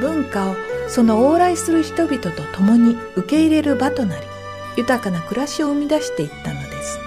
文化をその往来する人々と共に受け入れる場となり豊かな暮らしを生み出していったのです。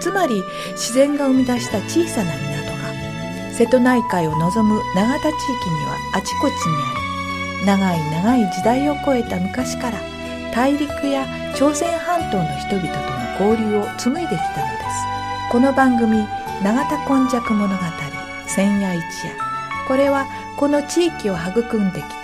つまり自然が生み出した小さな港が瀬戸内海を望む永田地域にはあちこちにあり長い長い時代を超えた昔から大陸や朝鮮半島の人々との交流を紡いできたのです。この番組「永田今昔物語千夜一夜」これはこの地域を育んできた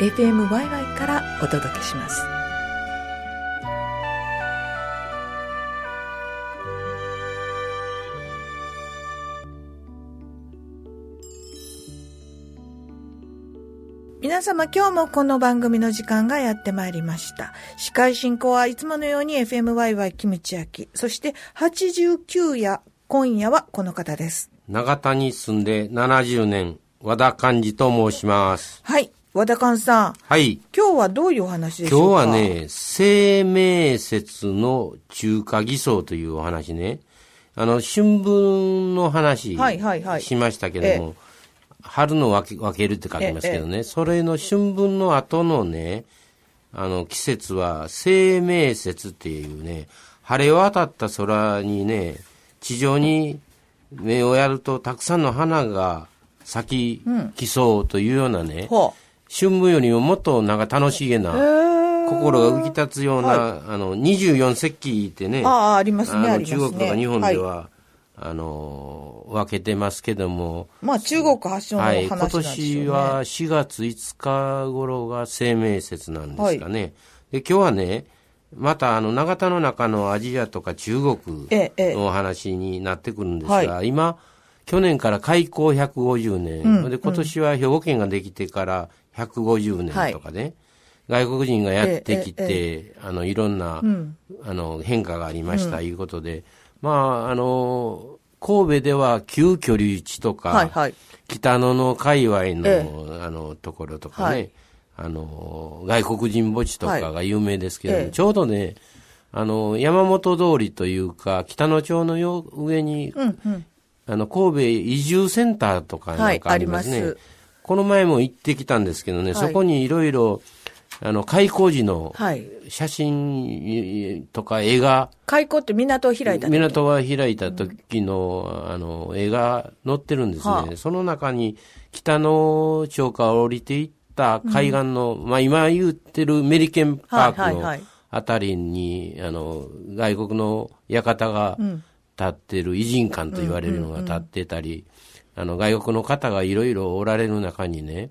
FMYY からお届けします皆様今日もこの番組の時間がやってまいりました。司会進行はいつものように FMYY キムチ焼き、そして89夜、今夜はこの方です。長田に住んで70年、和田寛治と申します。はい。和田寛さん。はい。今日はどういうお話でし今日ょうか？はね、生命説の中華偽装というお話ね。あの、春分の話はいはいはいしましたけども、春の分け分けるって書きますけどね、それの春分の後のね、あの、季節は生命節っていうね、晴れ渡った空にね、地上に目をやるとたくさんの花が咲ききそうというようなね、ほ春分よりももっとなんか楽しげな、心が浮き立つような、あの、24節気ってね、ああ、ありますね、あの。中国とか日本では、はい。あの、分けてますけども、まあ中国発祥のはい、話なん今でしょうね。年は4月5日頃が生命節なんですかね。で、今日はね、またあの、長田の中のアジアとか中国ええええ。のお話になってくるんですはが、今、去年から開港150年、うんで、今年は兵庫県ができてから150年とかね、外国人がやってきて、えあの、いろんな、ん。あの、変化がありました、いうことで、まあ、あの、神戸では旧居留地とか、はいはい。北野の界隈の、えあの、ところとかね、はい。あの、外国人墓地とかが有名ですけど、ええ。ちょうどね、あの、山本通りというか、北野町のよ上に、うんうん。あの、神戸移住センターとかなんかありますね。はいこの前も行ってきたんですけどね、はい。そこにいろいろ、あの、開港時のはい。写真とか絵が、開港って港を開いた時？港が開いた時の、あの、絵が載ってるんですね。はあ。その中に、北の町から降りていった海岸の、まあ今言ってるメリケンパークのはいはいはい。あたりに、あの、外国の館が立ってる偉人館と言われるのが立ってたり、あの、外国の方がいろいろおられる中にね、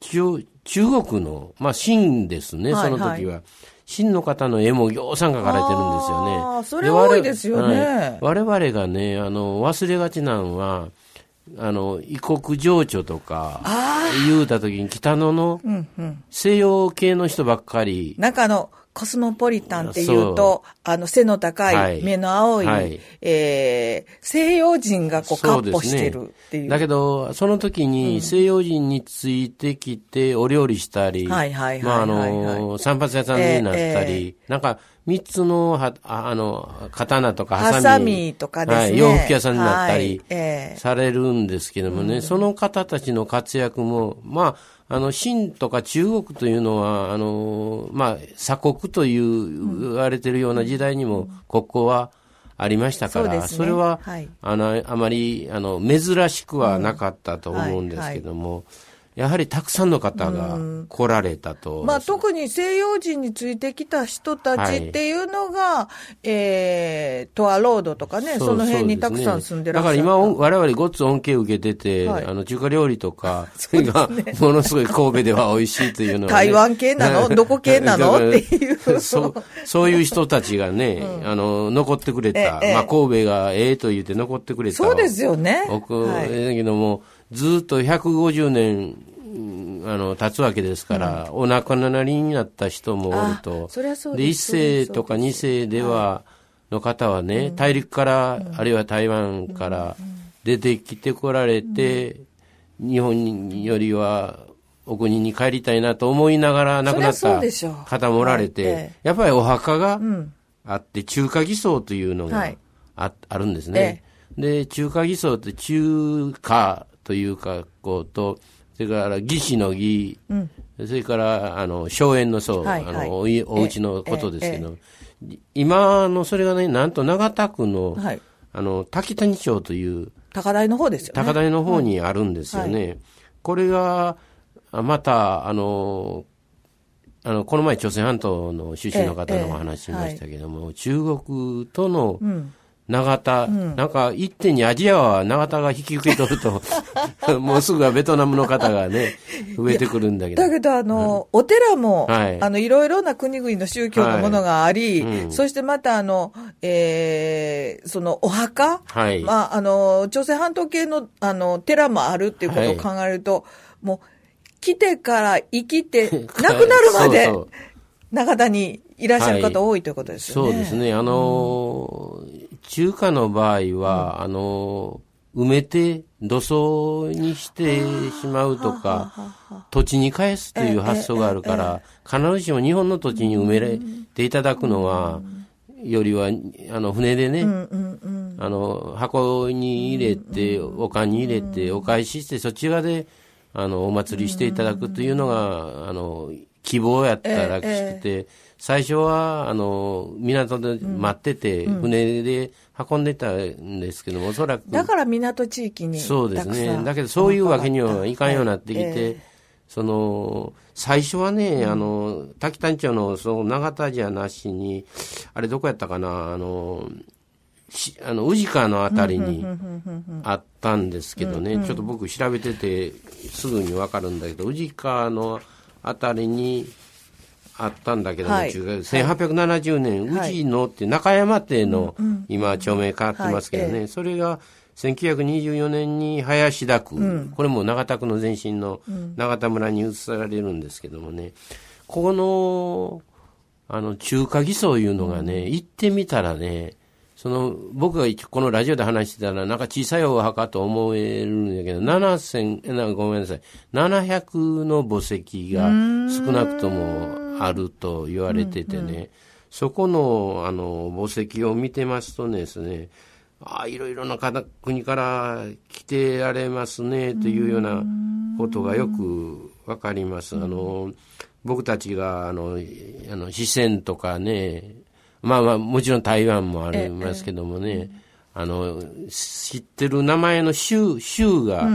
中中国の、まあ、秦ですね、はいその時は。秦の方の絵もぎょうさん描かれてるんですよね。あーそれ多いですよねはい我々がね、あの、忘れがちなんは、あの、異国情緒とか、言うた時に北野のうんうん。西洋系の人ばっかり、なんかあの、コスモポリタンっていうと、あの、背の高、はい。い目の青い、はい。えー西洋人がこう、カッポしてるっていう。だけど、その時に西洋人についてきてお料理したり、まあ、あの、散髪屋さんになったえり、なんか、三つのは、ああの、刀とかハハサミ。サミとかですね。はい、洋服屋さんになったりはい、ええ。されるんですけどもね、その方たちの活躍も、まあ、あの、清とか中国というのは、あの、まあ、鎖国という、言われてるような時代にも、ここはありましたから、そね。それは、はい。あの、あまり、あの、珍しくはなかったと思うんですけども、やはりたくさんの方が来られたと。まあ、特に西洋人についてきた人たちっていうのが、えー、トアロードとかね、その辺にたくさん住んでらっしゃる。だから今、お我々ごっつ恩恵を受けてて、はいあの、中華料理とか、それが、ものすごい神戸では美味しいというのは、ね。台湾系なの？どこ系なの？っていう。そう、そういう人たちがね、あの、残ってくれた。ええまあ、神戸がええと言って残ってくれた。そうですよね。僕、はいだけども、ずっと150年、うんあの、経つわけですから、お亡くなりになった人もおると。あ。そりゃそうで、一です世とか二世では、の方はね、大陸から、あるいは台湾から出てきてこられて、日本よりは、お国に帰りたいなと思いながら亡くなった方もおられて、やっぱりお墓がん。あって、中華偽装というのがはい。あ,、あるんですね。で、中華偽装って中華というか、こうと、それから義士の義、それから、あの、荘園の荘、はいはい。あの、おいお家のことですけど、今のそれがね、なんと長田区の、はい。あの、滝谷町という、高台の方ですよね。高台の方にあるんですよね。これが、あまた、あの、あの、この前朝鮮半島の出身の方のお話しましたけども、中国との長田、なんか一点にアジアは長田が引き受け取ると、もうすぐはベトナムの方がね、増えてくるんだけど。だけど、あの、お寺も、はい。あの、いろいろな国々の宗教のものがあり、はい。うん。そしてまた、あの、えー、その、お墓、はい。まあ、あの、朝鮮半島系の、あの、寺もあるっていうことを考えると、もう、来てから生きて、亡くなるまでそうそう、長田にいらっしゃる方多いということですよね。そうですね。あのー中華の場合は、あのー埋めて土葬にしてしまうとか、土地に返すという発想があるから、必ずしも日本の土地に埋めていただくのは、よりは、あの、船でね、あの、箱に入れて、お棺に入れて、お返しして、そっち側で、あの、お祭りしていただくというのが、あの、希望やったらしくて、最初は、あの、港で待ってて、船で運んでたんですけども、おそらく、だから港地域にそうです。ね。だけど、そういうわけにはいかんようになってきて、ええその、最初はね、あの、滝谷町の、その、長田じゃなしに、あれどこやったかな、あの、しあの、宇治川のあたりにあったんですけどね、ちょっと僕調べてて、すぐにわかるんだけど、宇治川のあたりにあったんだけども、はい。中学1870年、宇治のって中山邸の、今、町名変わってますけどね、それが1924年に林田区、これも長田区の前身の長田村に移されるんですけどもね、ここの、あの、中華偽装いうのがね、行ってみたらね、その、僕がこのラジオで話してたら、なんか小さいお墓と思えるんだけど、7000、えなごめんなさい、700の墓石が少なくともあると言われててね、そこの、あの、墓石を見てますとですね、ああ、いろいろな方国から来てられますね、というようなことがよくわかります。あの、僕たちが、あの、あの、四川とかね、まあまあ、もちろん台湾もありますけどもね、あの、知ってる名前の州、州が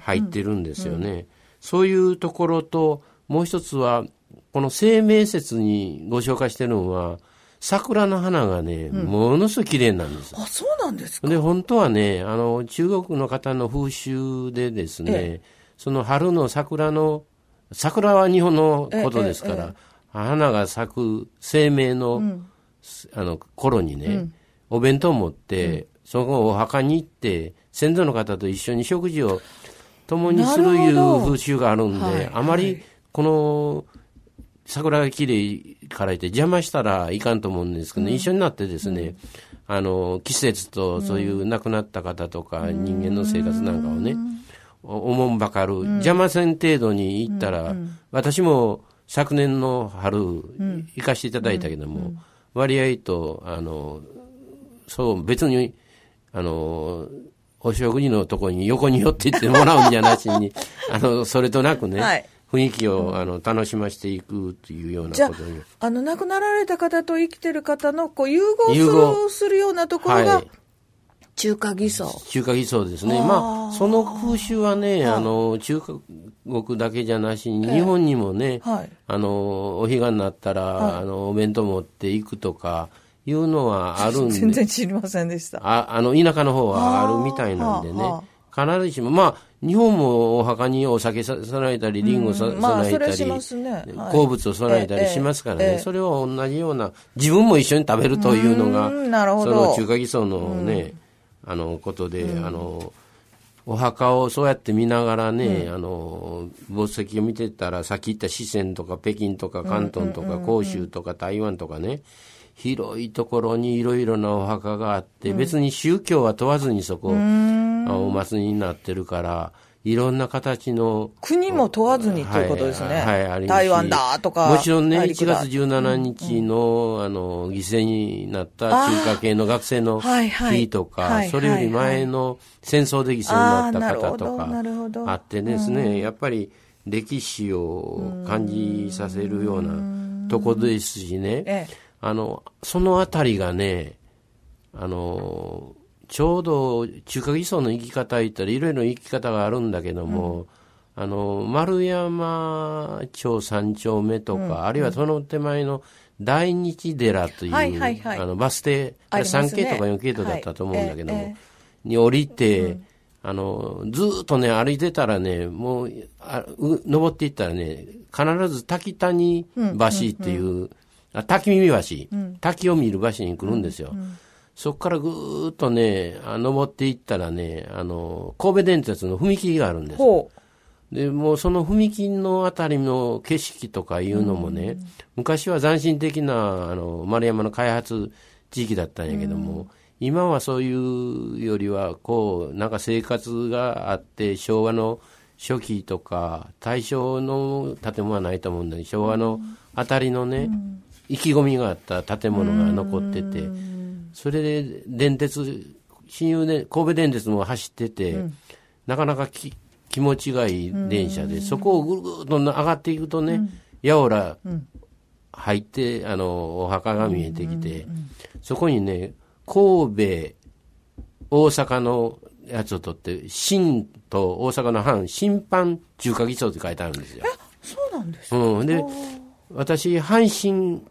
入ってるんですよね。そういうところと、もう一つは、この生命説にご紹介してるのは、桜の花がね、ものすごい綺麗なんです。あ、そうなんですか。で、本当はね、あの、中国の方の風習でですね、えその春の桜の、桜は日本のことですから、花が咲く生命の、あの、頃にね、お弁当を持って、そこお墓に行って、先祖の方と一緒に食事を共にするいう風習があるんで、はい。あまり、この、桜が綺麗からいて邪魔したらいかんと思うんですけど、ね。一緒になってですね、あの、季節とそういう亡くなった方とか人間の生活なんかをね、おもんばかる、邪魔せん程度に行ったら、私も昨年の春、行かせていただいたけども、割合と、あの、そう、別に、あの、お食事のところに横に寄っていってもらうんじゃなしに、あの、それとなくね、はい雰囲気を、あの楽しませていくというようなことに。あ、あの、亡くなられた方と生きてる方の、こう、融融合合するようなところがはい、中華偽装。中華偽装ですね。まあ、その風習はね、あの、中国だけじゃなしに、日本にもね、はいあの、お彼岸になったら、あの、お弁当持っていくとか、いうのはあるんで。全然知りませんでした。ああの、田舎の方はあるみたいなんでねは。必ずしも、まあ、日本もお墓にお酒さ備えたり、リンゴさ備えたり、ね。はい。好物を備えたりしますからね、ええええ。それを同じような、自分も一緒に食べるというのが、その中華偽装のね、あの、ことで、あの、お墓をそうやって見ながらね、あの、墓石を見てたら、さっき言った四川とか北京とか広東とか広州とか台湾とかね、広いところにいろいろなお墓があって、別に宗教は問わずにそこ、あお祭りになってるから、いろんな形の、国も問わずにということですね。はい、はいありますし。台湾だとか。もちろんね、1大陸だ。月17日の、あの、犠牲になった中華系の学生のはいはい。日とか、はいそれより前の戦争で犠牲になった方とか、あってですね、やっぱり歴史を感じさせるようなとこですしね、ええ。あの、そのあたりがね、あの、ちょうど中華偽装の生き方言ったらいろいろ生き方があるんだけども、あの、丸山町三丁目とか、あるいはその手前の大日寺という、はいはいはい。あのバス停、ありますね。3系とか4系とだったと思うんだけども、はいえに降りて、あの、ずーっとね、歩いてたらね、もう、あう登っていったらね、必ず滝谷橋っていう、あ滝見橋、滝を見る橋に来るんですよ。そこからぐーっとね、あ登っていったらね、あの、神戸電鉄の踏切があるんです。ほで、もうその踏切のあたりの景色とかいうのもね、昔は斬新的な、あの、丸山の開発地域だったんやけども、今はそういうよりは、こう、なんか生活があって、昭和の初期とか、大正の建物はないと思うんだけど、昭和のあたりのね、意気込みがあった建物が残ってて、それで電鉄、親友で、神戸電鉄も走ってて、なかなかき気持ちがいい電車で、そこをぐるぐると上がっていくとね、やおら入って、あの、お墓が見えてきて、そこにね、神戸、大阪のやつを取って、新と大阪の藩、審判中華偽装って書いてあるんですよ。そうなんですか？うん。で、私、阪神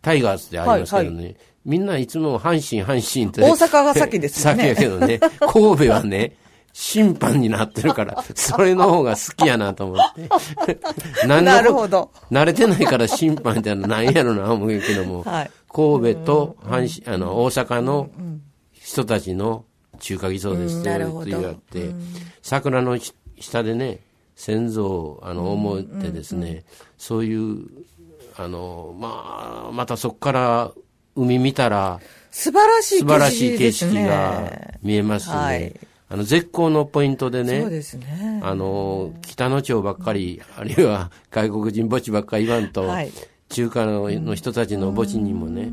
タイガースってありますけどね、みんないつも阪神、阪神って。大阪が先ですよね。先やけどね、神戸はね、審判になってるから、それの方が好きやなと思って。なるほど。慣れてないから審判ってのは何やろな思うけども、はい。神戸と阪神、あの、大阪の人たちの中華偽装ですって言われて、桜のし下でね、先祖をあの思ってですね、そういう、あの、まあ、またそこから海見たら、素晴らしい素晴らしい景色ねが見えますね。はいあの、絶好のポイントでね、そうですね。あの、北野町ばっかり、あるいは外国人墓地ばっかり言わんと、はい中華のの人たちの墓地にもね、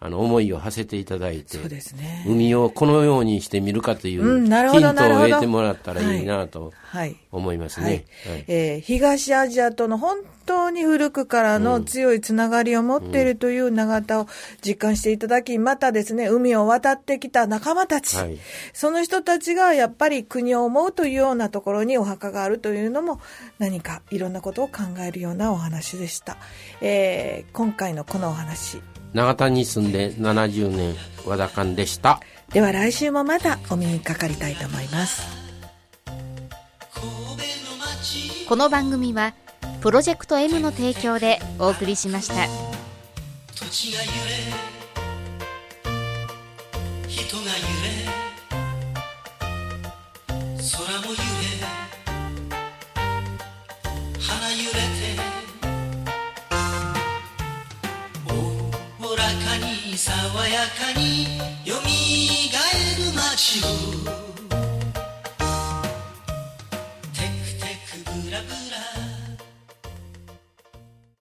あの、思いを馳せていただいて、ね。海をこのようにしてみるかというヒントを得てもらったらいいなとはい。思いますはいね。東アジアとの本当に古くからの強いつながりを持っているという長田を実感していただき、またですね、海を渡ってきた仲間たち、はいその人たちがやっぱり国を思うというようなところにお墓があるというのも何かいろんなことを考えるようなお話でした。えー今回のこのお話、長田に住んで70年、和田勘でした。では来週もまたお目にかかりたいと思います。この番組はプロジェクト M の提供でお送りしました土地が揺れ人が揺れ空も揺れに爽やかによみがえる街を